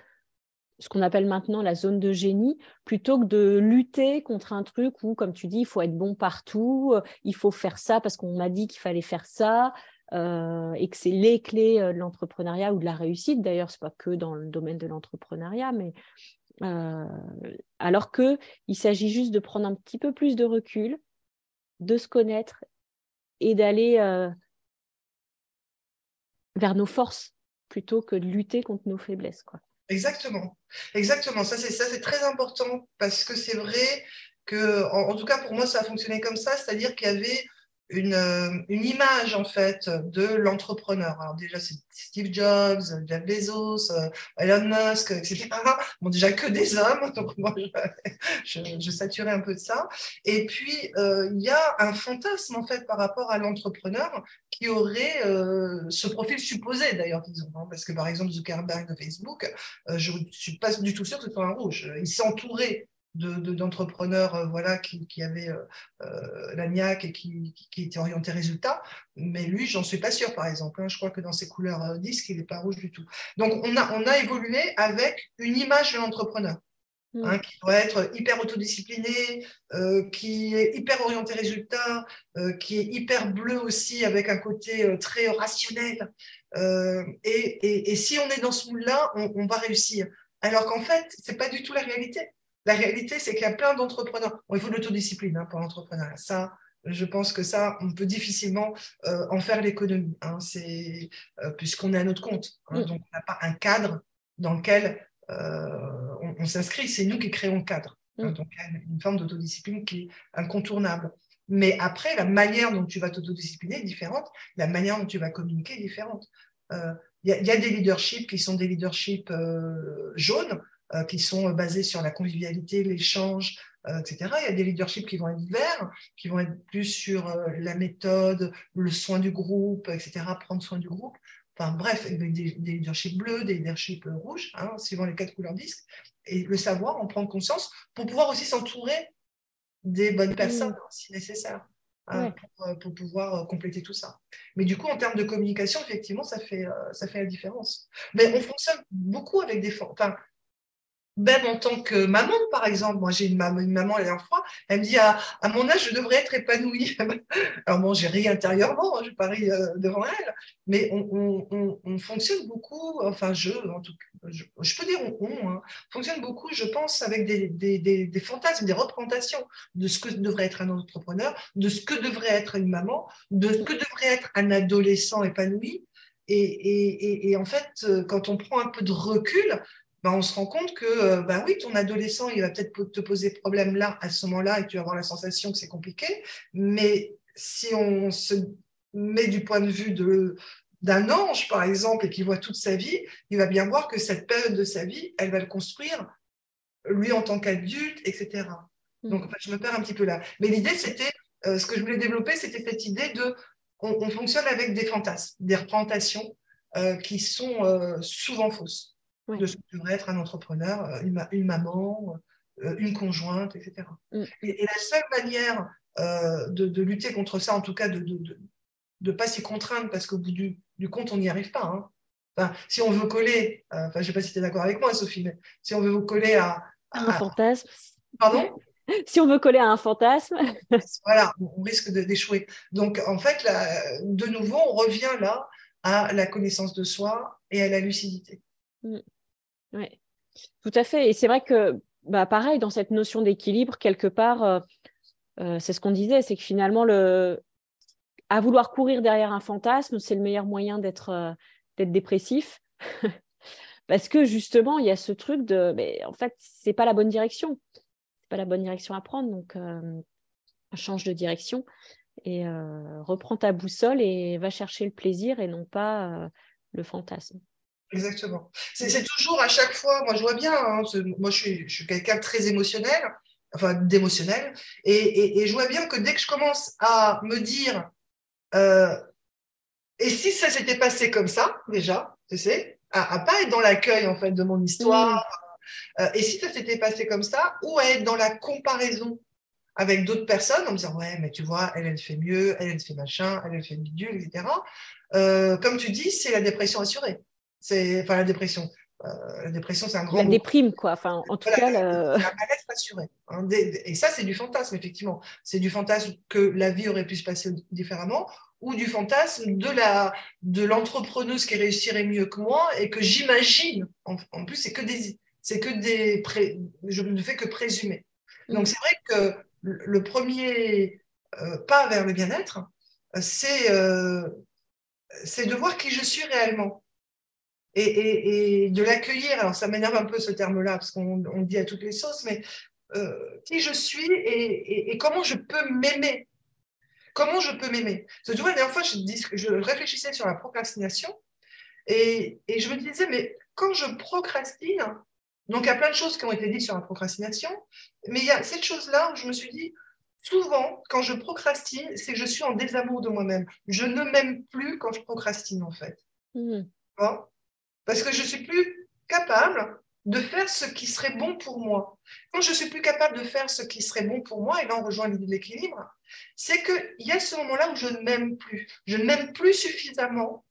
ce qu'on appelle maintenant la zone de génie, plutôt que de lutter contre un truc où, comme tu dis, il faut être bon partout, euh, il faut faire ça parce qu'on m'a dit qu'il fallait faire ça, euh, et que c'est les clés de l'entrepreneuriat ou de la réussite. D'ailleurs, c'est pas que dans le domaine de l'entrepreneuriat, mais alors que il s'agit juste de prendre un petit peu plus de recul, de se connaître et d'aller vers nos forces plutôt que de lutter contre nos faiblesses. Exactement, exactement. Ça, c'est ça, c'est très important parce que c'est vrai que, en, tout cas pour moi, ça a fonctionné comme ça, c'est-à-dire qu'il y avait une, euh, une, image en fait de l'entrepreneur. Alors déjà c'est Steve Jobs, Jeff Bezos, euh, Elon Musk, etc. Bon déjà que des hommes, donc moi je, saturais un peu de ça. Et puis euh, il y a un fantasme en fait par rapport à l'entrepreneur qui aurait ce profil supposé d'ailleurs disons, hein, parce que par exemple Zuckerberg de Facebook, je suis pas du tout sûre que ce soit un rouge. Il s'est entouré d'entrepreneurs de, voilà, qui, qui avaient euh, euh, la niaque et qui, qui, étaient orientés résultat. Mais lui, j'en suis pas sûre, par exemple. Hein. Je crois que dans ses couleurs euh, disques, il n'est pas rouge du tout. Donc, on a, on a évolué avec une image de l'entrepreneur. Mm. Hein, qui doit être hyper autodiscipliné, qui est hyper orienté résultat, qui est hyper bleu aussi avec un côté très rationnel. Et, et, et, si on est dans ce moule-là, on, on, va réussir. Alors qu'en fait, c'est pas du tout la réalité. La réalité, c'est qu'il y a plein d'entrepreneurs. il faut de l'autodiscipline hein, pour l'entrepreneuriat. Ça, je pense que ça, on peut difficilement euh, en faire l'économie, hein. c'est euh, puisqu'on est à notre compte. Hein. Mm. donc, on n'a pas un cadre dans lequel euh, on, s'inscrit. C'est nous qui créons le cadre. Mm. donc, il y a une forme d'autodiscipline qui est incontournable. Mais après, la manière dont tu vas t'autodiscipliner est différente. La manière dont tu vas communiquer est différente. Il y, y, a des leaderships qui sont des leaderships jaunes. Euh, qui sont euh, basés sur la convivialité, l'échange, euh, etc. Il y a des leaderships qui vont être verts, qui vont être plus sur la méthode, le soin du groupe, etc., prendre soin du groupe. Enfin bref, des, des leaderships bleus, des leaderships rouges, hein, suivant les quatre couleurs disques. Et le savoir, en prendre conscience pour pouvoir aussi s'entourer des bonnes personnes si nécessaire. Hein, pour, pouvoir compléter tout ça. Mais du coup, en termes de communication, effectivement, ça fait, ça fait la différence. Mais on fonctionne beaucoup avec des... Enfin, même en tant que maman, par exemple, moi j'ai une maman, une maman la dernière fois, elle me dit à, à mon âge je devrais être épanouie. Alors bon, j'ai ri intérieurement, hein, je parie euh, devant elle, mais on, on, on, fonctionne beaucoup, enfin je, en tout je, peux dire on, hein, fonctionne beaucoup, je pense, avec des, des, des, fantasmes, des représentations de ce que devrait être un entrepreneur, de ce que devrait être une maman, de ce que devrait être un adolescent épanoui. Et, et, et, en fait, euh, quand on prend un peu de recul, ben, on se rend compte que ben oui, ton adolescent, il va peut-être te poser problème là, à ce moment-là, et tu vas avoir la sensation que c'est compliqué. Mais si on se met du point de vue de, d'un ange, par exemple, et qu'il voit toute sa vie, il va bien voir que cette période de sa vie, elle va le construire, lui en tant qu'adulte, etc. Mm. Donc, je me perds un petit peu là. Mais l'idée, c'était, euh, ce que je voulais développer, c'était cette idée de, on, fonctionne avec des fantasmes, des représentations euh, qui sont souvent fausses de ce que devrait être un entrepreneur, euh, une, maman, euh, une conjointe, etc. Mm. Et, la seule manière euh, de, lutter contre ça, en tout cas de ne pas s'y contraindre, parce qu'au bout du, compte, on n'y arrive pas. Hein. si on veut coller, enfin, je ne sais pas si tu es d'accord avec moi, Sophie, mais si on veut vous coller à, un fantasme. Pardon? Si on veut coller à un fantasme. voilà, on risque d'échouer. Donc, en fait, de nouveau, on revient là à la connaissance de soi et à la lucidité. Mm. Oui, tout à fait. Et c'est vrai que, bah, pareil, dans cette notion d'équilibre, quelque part, euh, euh, c'est ce qu'on disait, c'est que finalement, le... à vouloir courir derrière un fantasme, c'est le meilleur moyen d'être euh, dépressif. Parce que justement, il y a ce truc de, mais en fait, c'est pas la bonne direction pas la bonne direction à prendre. Donc, change de direction et reprends ta boussole et va chercher le plaisir et non pas le fantasme. Exactement. C'est toujours à chaque fois, moi je vois bien, hein, moi je suis, je suis quelqu'un de très émotionnel, enfin d'émotionnel, et, et, je vois bien que dès que je commence à me dire, et si ça s'était passé comme ça, déjà, tu sais, à, à pas être dans l'accueil en fait de mon histoire, euh, et si ça s'était passé comme ça, ou à être dans la comparaison avec d'autres personnes en me disant ouais mais tu vois elle elle fait mieux elle elle fait machin elle elle fait bidule etc euh, comme tu dis c'est la dépression assurée c'est enfin la dépression euh, la dépression c'est un grand la déprime quoi enfin en tout cas la mal-être assuré hein. et ça c'est du fantasme effectivement c'est du fantasme que la vie aurait pu se passer différemment ou du fantasme de la de l'entrepreneuse qui réussirait mieux que moi et que j'imagine en, en, plus c'est que des c'est que des je ne fais que présumer. Donc mm. c'est vrai que le premier euh, pas vers le bien-être, c'est euh, c'est de voir qui je suis réellement et, et, de l'accueillir. Alors ça m'énerve un peu ce terme-là parce qu'on on dit à toutes les sauces, mais euh, qui je suis et, et, comment je peux m'aimer? Comment je peux m'aimer? Parce que tu vois, la dernière fois, je, je réfléchissais sur la procrastination et, et je me disais, mais quand je procrastine, donc, il y a plein de choses qui ont été dites sur la procrastination, mais il y a cette chose-là où je me suis dit, souvent, quand je procrastine, c'est que je suis en désamour de moi-même. Je ne m'aime plus quand je procrastine, en fait. Mmh. Parce que je suis plus capable de faire ce qui serait bon pour moi. Quand je suis plus capable de faire ce qui serait bon pour moi, et là on rejoint l'idée de l'équilibre, c'est qu'il y a ce moment-là où je ne m'aime plus. Je ne m'aime plus suffisamment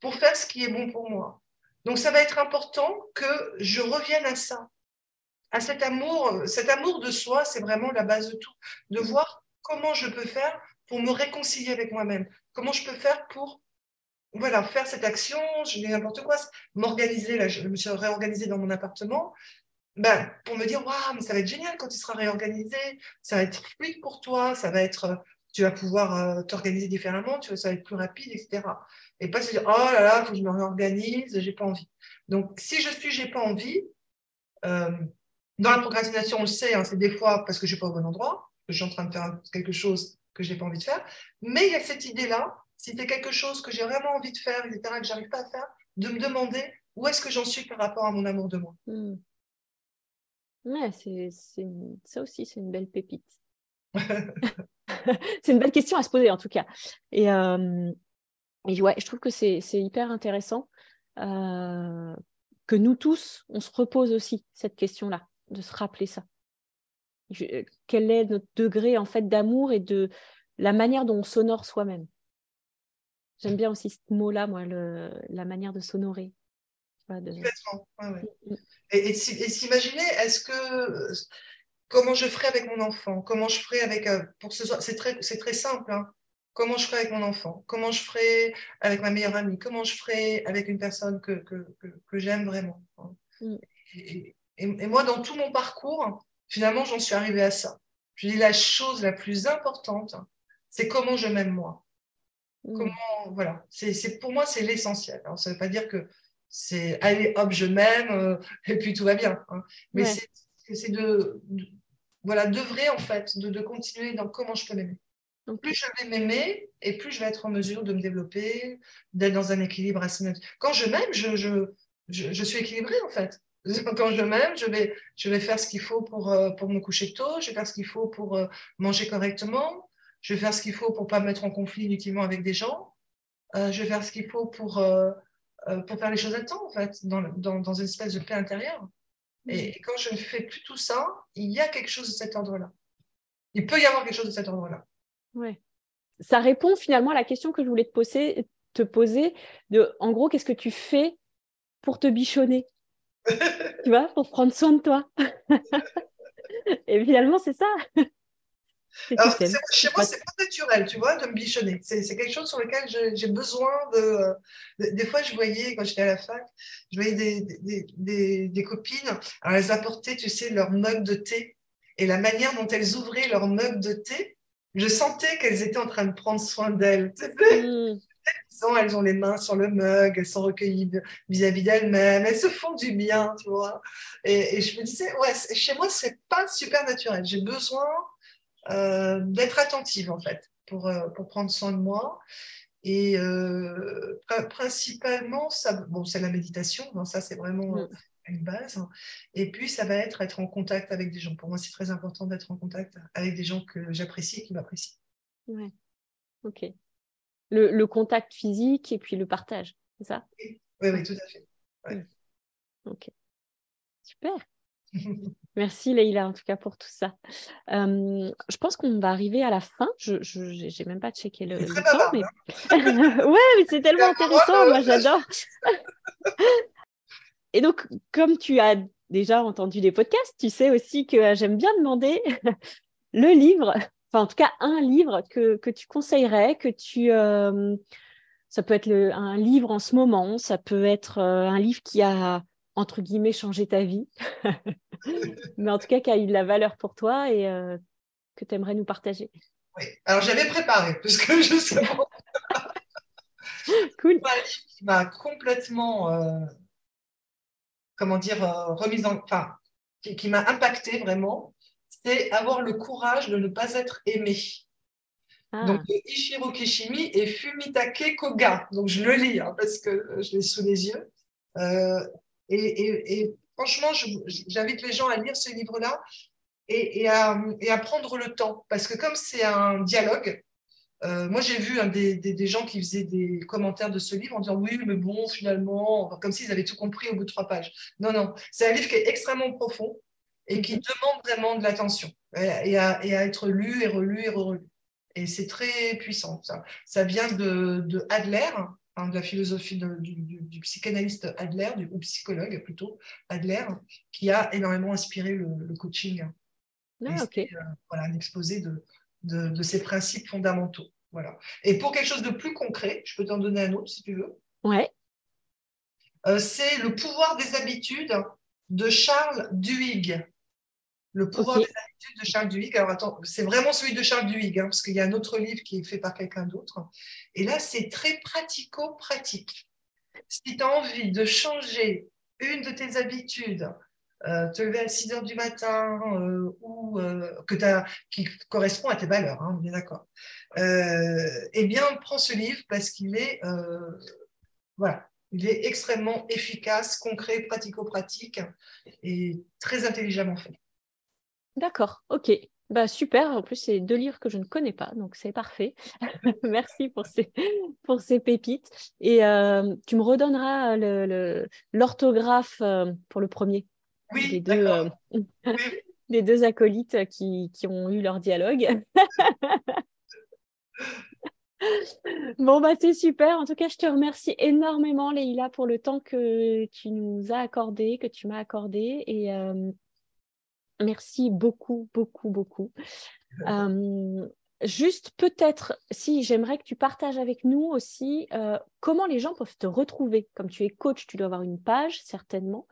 pour faire ce qui est bon pour moi. Donc, ça va être important que je revienne à ça, à cet amour. Cet amour de soi, c'est vraiment la base de tout. De voir comment je peux faire pour me réconcilier avec moi-même. Comment je peux faire pour voilà, faire cette action, je dis n'importe quoi, m'organiser. Là, je me suis réorganisée dans mon appartement. Ben, pour me dire, waouh, ça va être génial quand tu seras réorganisé, ça va être fluide pour toi, ça va être, tu vas pouvoir euh, t'organiser différemment, tu ça va être plus rapide, etc et pas se dire oh là là, faut que je me réorganise, j'ai pas envie. Donc si je suis, j'ai pas envie, euh, dans la procrastination, on le sait, hein, c'est des fois parce que je suis pas au bon endroit, que je suis en train de faire quelque chose que je n'ai pas envie de faire, mais il y a cette idée-là, si c'est quelque chose que j'ai vraiment envie de faire, etc., que j'arrive pas à faire, de me demander où est-ce que j'en suis par rapport à mon amour de moi. Hmm. Ouais, c'est, ça aussi, c'est une belle pépite. c'est une belle question à se poser en tout cas. Et, euh, et ouais, je trouve que c'est hyper intéressant euh, que nous tous, on se repose aussi cette question-là, de se rappeler ça. quel est notre degré en fait d'amour et de la manière dont on s'honore soi-même J'aime bien aussi ce mot-là, moi, le, la manière de s'honorer. De... Mm, mm. Et, et s'imaginer, est-ce que comment je ferais avec mon enfant? Comment je ferais avec euh, pour ce c'est très c'est très simple. Hein comment je ferai avec mon enfant, comment je ferai avec ma meilleure amie, comment je ferai avec une personne que, que, que, j'aime vraiment. Mm. Et, moi, dans tout mon parcours, finalement, j'en suis arrivée à ça. Je dis la chose la plus importante, c'est comment je m'aime moi. Mm. Comment, voilà, c'est pour moi, c'est l'essentiel. Ça ne veut pas dire que c'est allez, hop, je m'aime, euh, et puis tout va bien. Hein. Mais c'est de, de, voilà, d'œuvrer en fait, de, de continuer dans comment je peux m'aimer. Donc, plus je vais m'aimer et plus je vais être en mesure de me développer, d'être dans un équilibre assez Quand je m'aime, je, je, je, suis équilibrée en fait. Quand je m'aime, je vais, je vais faire ce qu'il faut pour, euh, pour me coucher tôt, je vais faire ce qu'il faut pour euh, manger correctement, je vais faire ce qu'il faut pour ne pas me mettre en conflit inutilement avec des gens, euh, je vais faire ce qu'il faut pour, pour faire les choses à temps en fait, dans, dans, dans une espèce de paix intérieure. Et, et quand je ne fais plus tout ça, il y a quelque chose de cet ordre-là. Il peut y avoir quelque chose de cet ordre-là. Ouais. Ça répond finalement à la question que je voulais te poser, te poser de, en gros, qu'est-ce que tu fais pour te bichonner? tu vois, pour prendre soin de toi? Et finalement, c'est ça. Alors, chez moi, c'est pas naturel, tu vois, de me bichonner. C'est quelque chose sur lequel j'ai besoin de, Des fois, je voyais, quand j'étais à la fac, je voyais des, des, des, copines, alors elles apportaient, tu sais, leur mug de thé. Et la manière dont elles ouvraient leur mug de thé, je sentais qu'elles étaient en train de prendre soin d'elles. Mm. Elles ont les mains sur le mug, elles sont recueillies vis-à-vis d'elles-mêmes, elles se font du bien, tu vois. Et, et je me disais, ouais, chez moi, c'est pas super naturel. J'ai besoin euh, d'être attentive en fait pour, euh, pour prendre soin de moi. Et euh, principalement, ça, bon, c'est la méditation, ça c'est vraiment mm. une base. Et puis, ça va être être en contact avec des gens. Pour moi, c'est très important d'être en contact avec des gens que j'apprécie et qui m'apprécient. Ouais, ok. Le, le, contact physique et puis le partage, c'est ça? Oui, oui, tout à fait. Mm. Ok, super. Merci Leïla en tout cas pour tout ça. Euh, je pense qu'on va arriver à la fin. Je n'ai même pas checké le, temps. Mais... Hein. ouais, mais c'est tellement intéressant. Moi, j'adore. Et donc, comme tu as déjà entendu les podcasts, tu sais aussi que euh, j'aime bien demander le livre, enfin en tout cas un livre que, que tu conseillerais, que tu... Euh, ça peut être le, un livre en ce moment, ça peut être un livre qui a entre guillemets, changer ta vie, mais en tout cas qui a eu de la valeur pour toi et euh, que tu aimerais nous partager. Oui, alors j'avais préparé, puisque je sais cool. Un livre qui m'a complètement, euh, comment dire, euh, remise en. Enfin, qui, m'a impacté vraiment, c'est avoir le courage de ne pas être aimé. Ah. Donc, Ishiro Kishimi et Fumitake Koga. Donc, je le lis hein, parce que je l'ai sous les yeux. Et, franchement, j'invite les gens à lire ce livre-là et, à, prendre le temps. Parce que comme c'est un dialogue, euh, moi j'ai vu des, gens qui faisaient des commentaires de ce livre en disant oui, mais bon, finalement, comme s'ils avaient tout compris au bout de trois pages. Non, non, c'est un livre qui est extrêmement profond et qui mhm. demande vraiment de l'attention et, à, être lu et relu et relu. Et c'est très puissant. Ça, ça vient de, de Adler, de la philosophie du, psychanalyste Adler, du, ou psychologue plutôt, Adler, qui a énormément inspiré le, coaching. Ah, euh, voilà, un exposé de, de, ces principes fondamentaux. Voilà. Et pour quelque chose de plus concret, je peux t'en donner un autre si tu veux. Ouais. Euh, c'est Le pouvoir des habitudes de Charles Duhigg. Le pouvoir des habitudes de Charles Duhigg. Alors attends, c'est vraiment celui de Charles Duhigg, hein, parce qu'il y a un autre livre qui est fait par quelqu'un d'autre. Et là, c'est très pratico-pratique. Si tu as envie de changer une de tes habitudes, euh, te lever à 6 heures du matin euh, ou euh, que as, qui correspond à tes valeurs, hein, bien d'accord. eh bien, prends ce livre parce qu'il est, voilà, il est extrêmement efficace, concret, pratico-pratique et très intelligemment fait. D'accord, ok. Bah, super, en plus c'est deux livres que je ne connais pas, donc c'est parfait. Merci pour ces, pour ces pépites. Et euh, tu me redonneras l'orthographe euh, pour le premier. Oui, des deux, euh, des deux acolytes qui, qui, ont eu leur dialogue. Bon, bah, c'est super. En tout cas, je te remercie énormément, Leïla, pour le temps que tu nous as accordé, que tu m'as accordé. Et, Merci beaucoup, beaucoup, beaucoup. juste peut-être, si j'aimerais que tu partages avec nous aussi comment les gens peuvent te retrouver. Comme tu es coach, tu dois avoir une page certainement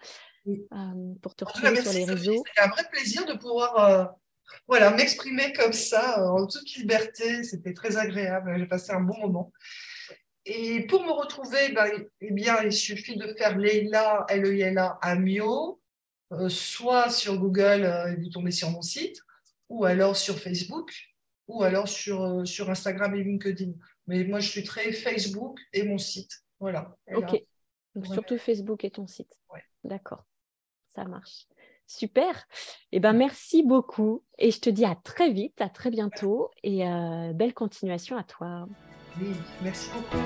pour te retrouver sur les réseaux. C'est un vrai plaisir de pouvoir voilà, m'exprimer comme ça en toute liberté. C'était très agréable. J'ai passé un bon moment. Et pour me retrouver, ben, eh bien, il suffit de faire Leila, L-E-I-L-A, Amio, euh, soit sur Google euh, et vous tombez sur mon site, ou alors sur Facebook, ou alors sur, euh, sur Instagram et LinkedIn. Mais moi, je suis très Facebook et mon site. Voilà. ok. Donc, surtout Facebook et ton site. D'accord. Ça marche. Super. Eh ben, merci beaucoup. Et je te dis à très vite, à très bientôt. Et belle continuation à toi. Oui, merci beaucoup.